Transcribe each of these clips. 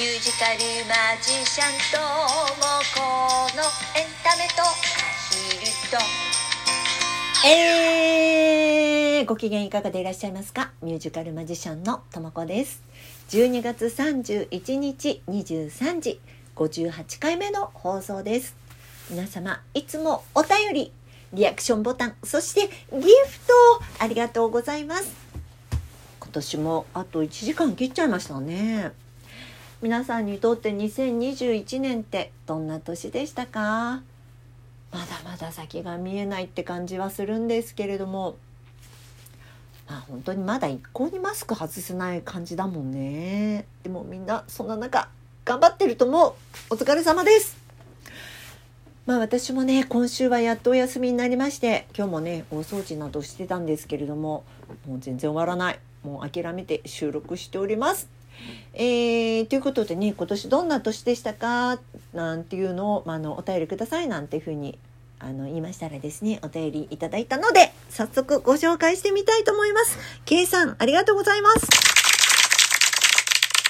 ミュージカルマジシャンともこのエンタメとアヒルと。えー、ご機嫌いかがでいらっしゃいますか？ミュージカルマジシャンのともこです。12月31日23時58回目の放送です。皆様いつもお便りリアクションボタンそしてギフトありがとうございます。今年もあと1時間切っちゃいましたね皆さんにとって2021年ってどんな年でしたか？まだまだ先が見えないって感じはするんですけれども。まあ本当にまだ一向にマスク外せない感じだもんね。でもみんなそんな中頑張ってると思う。お疲れ様です。まあ私もね今週はやっとお休みになりまして今日もね大掃除などしてたんですけれどももう全然終わらない。もう諦めて収録しております。えー、ということでね今年どんな年でしたかなんていうのを、まあ、のお便りくださいなんていうふうにあの言いましたらですねお便りいただいたので早速ご紹介してみたいと思います。K さんありがとうございます。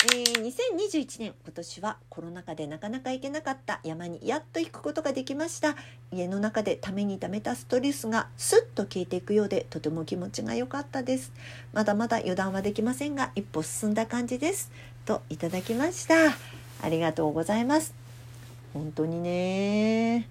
えー、2021年今年はコロナ禍でなかなか行けなかった山にやっと行くことができました。家の中でためにためたストレスがスッと消えていくようでとても気持ちが良かったです。まだまだ油断はできませんが一歩進んだ感じです。といただきました。ありがとうございます。本当にね。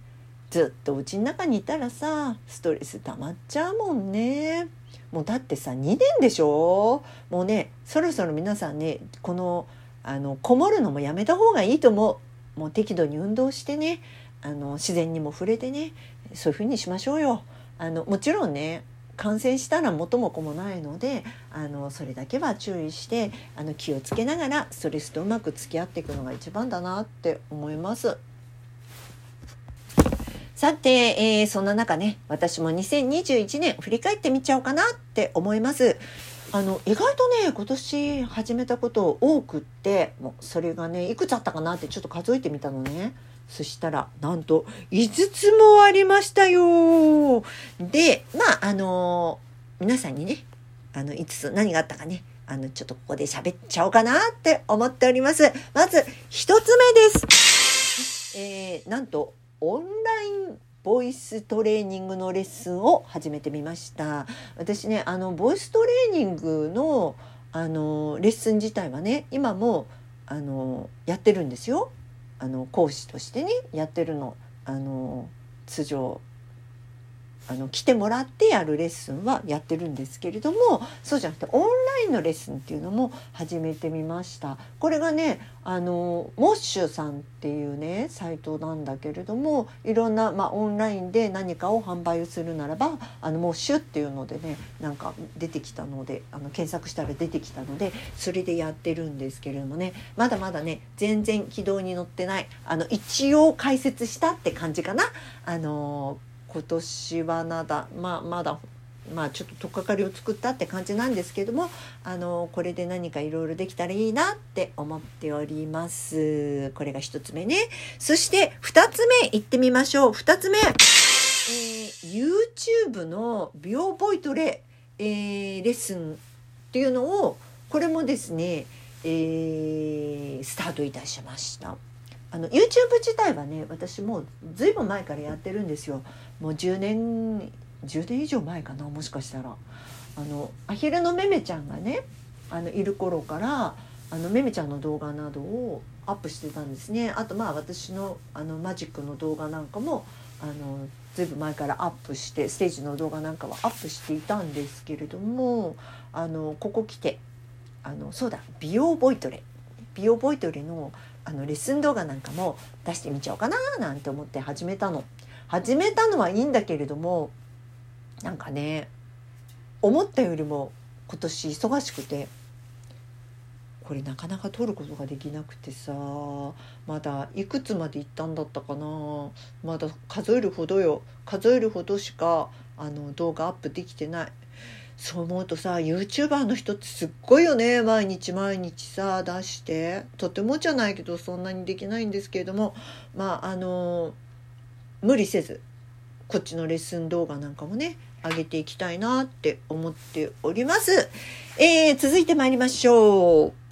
ずっとうちの中にいたらさストレス溜まっちゃうもんね。もうだってさ2年でしょ？もうねそろそろ皆さんねこのあのこもるのもやめた方がいいと思う。もう適度に運動してねあの自然にも触れてねそういう風にしましょうよ。あのもちろんね感染したら元も子もないのであのそれだけは注意してあの気をつけながらストレスとうまく付き合っていくのが一番だなって思います。さて、えー、そんな中ね、私も2021年振り返ってみちゃおうかなって思います。あの、意外とね、今年始めたこと多くって、もうそれがね、いくつあったかなってちょっと数えてみたのね。そしたら、なんと、5つもありましたよ。で、まあ、あのー、皆さんにね、あの、5つ何があったかね、あの、ちょっとここで喋っちゃおうかなって思っております。まず、1つ目です。えー、なんと、オンラインボイストレーニングのレッスンを始めてみました。私ねあのボイストレーニングのあのレッスン自体はね今もあのやってるんですよ。あの講師としてねやってるのあの通常あの来てもらってやるレッスンはやってるんですけれどもそうじゃなくてオンラインのレッスンっていうのも始めてみましたこれがねあのモッシュさんっていうねサイトなんだけれどもいろんな、まあ、オンラインで何かを販売するならばあのモッシュっていうのでねなんか出てきたのであの検索したら出てきたのでそれでやってるんですけれどもねまだまだね全然軌道に乗ってないあの一応解説したって感じかな。あの今年はまだまあまだまあちょっと取っかかりを作ったって感じなんですけどもあのこれで何かいろいろできたらいいなって思っております。これが1つ目ね。そして2つ目いってみましょう。2つ目、えー、YouTube の美容ボイトレ、えー、レッスンっていうのをこれもですね、えー、スタートいたしました。あの YouTube 自体はね私もうずいぶん前からやってるんですよ。もう10年10年以上前かなもしかしたら。あのアヒルのめめちゃんがねあのいる頃からあのめめちゃんの動画などをアップしてたんですね。あとまあ私のあのマジックの動画なんかもあのずいぶん前からアップしてステージの動画なんかはアップしていたんですけれどもあのここ来てあのそうだ美容ボイトレ。美容ボイトレのあのレッスン動画なんかも出してみちゃおうかななんて思って始めたの。始めたのはいいんだけれどもなんかね思ったよりも今年忙しくてこれなかなか撮ることができなくてさまだいくつまで行ったんだったかな。まだ数えるほどよ。数えるほどしかあの動画アップできてない。そう思うとさ YouTuber の人ってすっごいよね毎日毎日さ出してとてもじゃないけどそんなにできないんですけれどもまああの無理せずこっちのレッスン動画なんかもね上げていきたいなって思っております。えー、続いて参りましょう。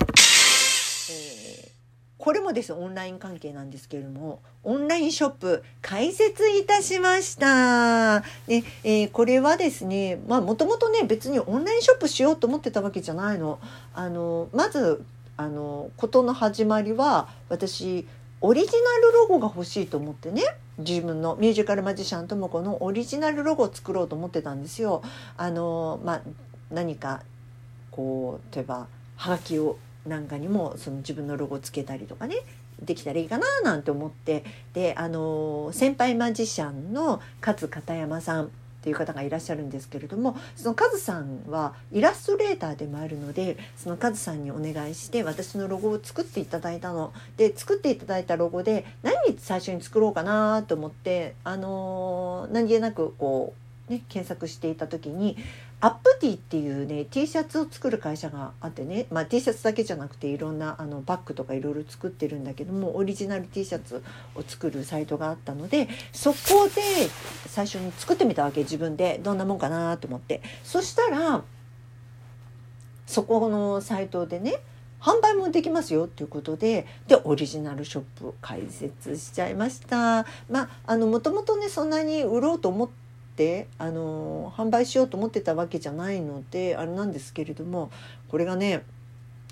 これもですオンライン関係なんですけれどもオンラインショップ開設いたしました。で、えー、これはですねまあもともとね別にオンラインショップしようと思ってたわけじゃないの。あのまずあの事の始まりは私オリジナルロゴが欲しいと思ってね自分のミュージカルマジシャンともこのオリジナルロゴを作ろうと思ってたんですよ。あのまあ、何かこう例えばはがきをなんかにもその自分のロゴつけたりとかねできたらいいかななんて思ってであの先輩マジシャンの勝片山さんっていう方がいらっしゃるんですけれどもそのカズさんはイラストレーターでもあるのでそのカズさんにお願いして私のロゴを作っていただいたの。で作っていただいたロゴで何最初に作ろうかなと思ってあの何気なくこうね検索していた時にアップティっていうね T シャツを作る会社があってね、まあ、T シャツだけじゃなくていろんなあのバッグとかいろいろ作ってるんだけどもオリジナル T シャツを作るサイトがあったのでそこで最初に作ってみたわけ自分でどんなもんかなと思ってそしたらそこのサイトでね販売もできますよっていうことででオリジナルショップを開設しちゃいました。まああのもともとねそんなに売ろうと思っってあの販売しようと思ってたわけじゃないのであれなんですけれどもこれがね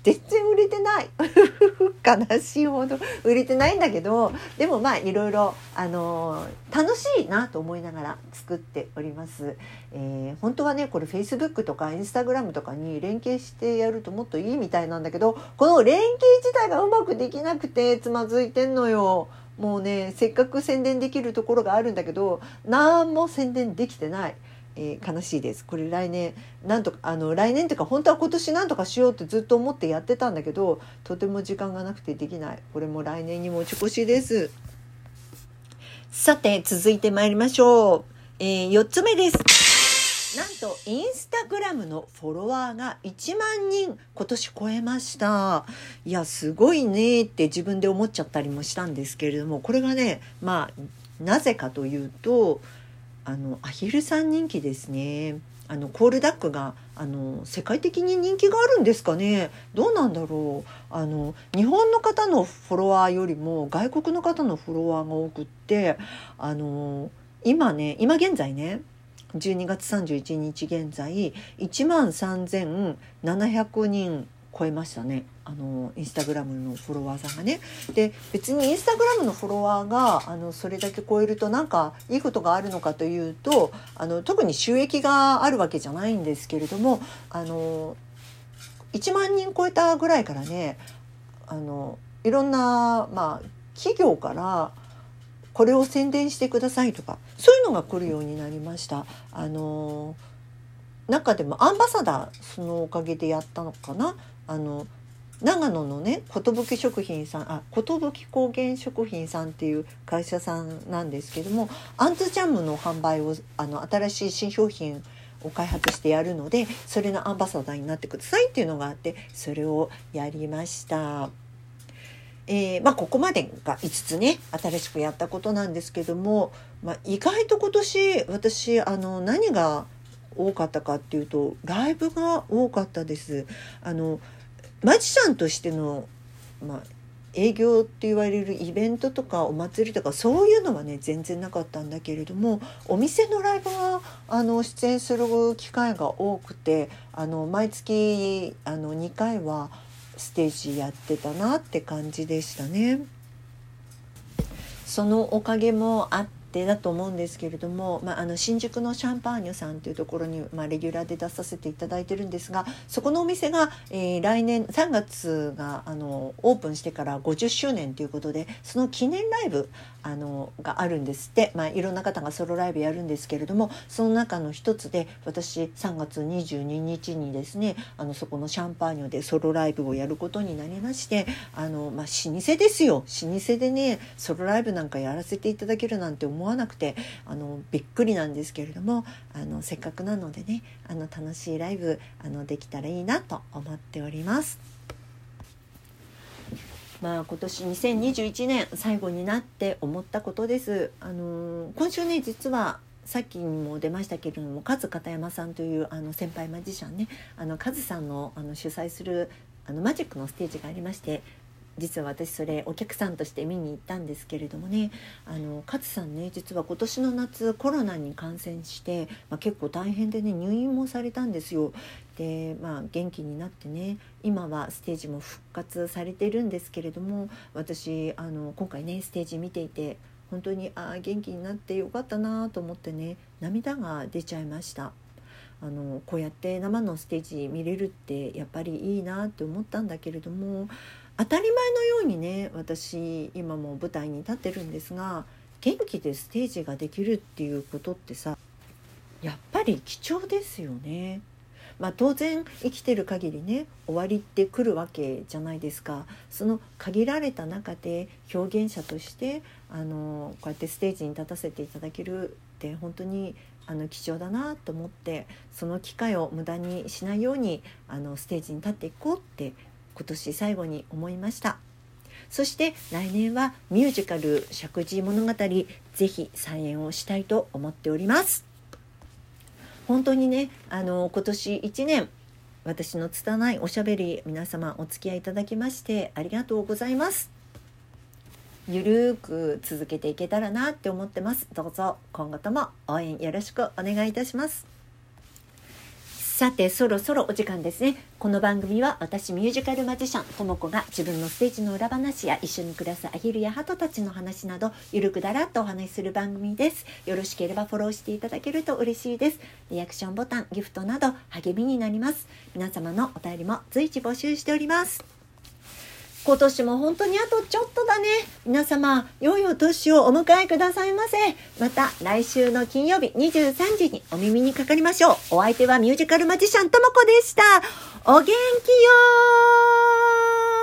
全然売れてない。悲しいほど売れてないんだけどでもまあいろいろあの楽しいなと思いながら作っております、えー、本当はねこれ Facebook とか Instagram とかに連携してやるともっといいみたいなんだけどこの連携自体がうまくできなくてつまずいてんのよ。もうねせっかく宣伝できるところがあるんだけど何も宣伝できてない。えー、悲しいです。これ来年なんとかあの来年というか本当は今年なんとかしようってずっと思ってやってたんだけどとても時間がなくてできない。これも来年に持ち越しです。さて続いて参りましょう、えー、4つ目です。なんとインスタグラムのフォロワーが1万人今年超えました。いやすごいねって自分で思っちゃったりもしたんですけれどもこれがねまあなぜかというとあのアヒルさん人気ですね。あのコールダックがあの世界的に人気があるんですかね。どうなんだろう。あの日本の方のフォロワーよりも外国の方のフォロワーが多くってあの今ね今現在ね12月31日現在1万3700人超えましたねあのインスタグラムのフォロワーさんがね。で別にインスタグラムのフォロワーがあのそれだけ超えるとなんかいいことがあるのかというとあの特に収益があるわけじゃないんですけれどもあの1万人超えたぐらいからねあのいろんな、まあ、企業からこれを宣伝してくださいとかそういうのが来るようになりました。あの中でもアンバサダーそのおかげでやったのかな？あの長野のね寿食品さんあ寿高原食品さんっていう会社さんなんですけどもアンズジャムの販売をあの新しい新商品を開発してやるのでそれのアンバサダーになってくださいっていうのがあってそれをやりました。えー、まあ、ここまでが5つね新しくやったことなんですけども、まあ、意外と今年私あの何が多かったかっていうとライブが多かったです。あのマジシャンとしての、まあ、営業って言われるイベントとかお祭りとかそういうのはね全然なかったんだけれどもお店のライブはあの出演する機会が多くてあの毎月あの2回はステージやってたなって感じでしたね。そのおかげもあってだと思うんですけれども、まあ、あの新宿のシャンパーニュさんというところに、まあ、レギュラーで出させていただいてるんですがそこのお店が、えー、来年3月があのオープンしてから50周年ということでその記念ライブあのがあるんですって、まあ、いろんな方がソロライブやるんですけれどもその中の一つで私3月22日にですねあのそこのシャンパーニュでソロライブをやることになりましてあの、まあ、老舗ですよ老舗でねソロライブなんかやらせていただけるなんて思わなくてあのびっくりなんですけれどもあのせっかくなのでねあの楽しいライブあのできたらいいなと思っております。まあ今年2021年最後になって思ったことです。あの今週ね実はさっきにも出ましたけれども勝片山さんというあの先輩マジシャンねあのカズさんのあの主催するあのマジックのステージがありまして実は私それお客さんとして見に行ったんですけれどもねあの勝さんね実は今年の夏コロナに感染して、まあ、結構大変でね入院もされたんですよ。でまあ元気になってね今はステージも復活されてるんですけれども私あの今回ねステージ見ていて本当にああ元気になってよかったなと思ってね涙が出ちゃいました。あのこうやって生のステージ見れるってやっぱりいいなって思ったんだけれども当たり前のようにね私今も舞台に立ってるんですが元気でステージができるっていうことってさやっぱり貴重ですよね。まあ、当然生きてる限りね終わりってくるわけじゃないですかその限られた中で表現者としてあのこうやってステージに立たせていただけるって本当にあの貴重だなと思ってその機会を無駄にしないようにあのステージに立っていこうって今年最後に思いました。そして来年はミュージカル「石神物語」ぜひ再演をしたいと思っております。本当にねあの今年1年私の拙いおしゃべり皆様お付き合いいただきましてありがとうございます。ゆるーく続けていけたらなって思ってます。どうぞ今後とも応援よろしくお願いいたします。さてそろそろお時間ですね。この番組は私ミュージカルマジシャンともこが自分のステージの裏話や一緒に暮らすアヒルやハトたちの話などゆるくだらっとお話しする番組です。よろしければフォローしていただけると嬉しいです。リアクションボタンギフトなど励みになります。皆様のお便りも随時募集しております。今年も本当にあとちょっとだね。皆様、良いお年をお迎えくださいませ。また来週の金曜日23時にお耳にかかりましょう。お相手はミュージカルマジシャンともこでした。お元気よー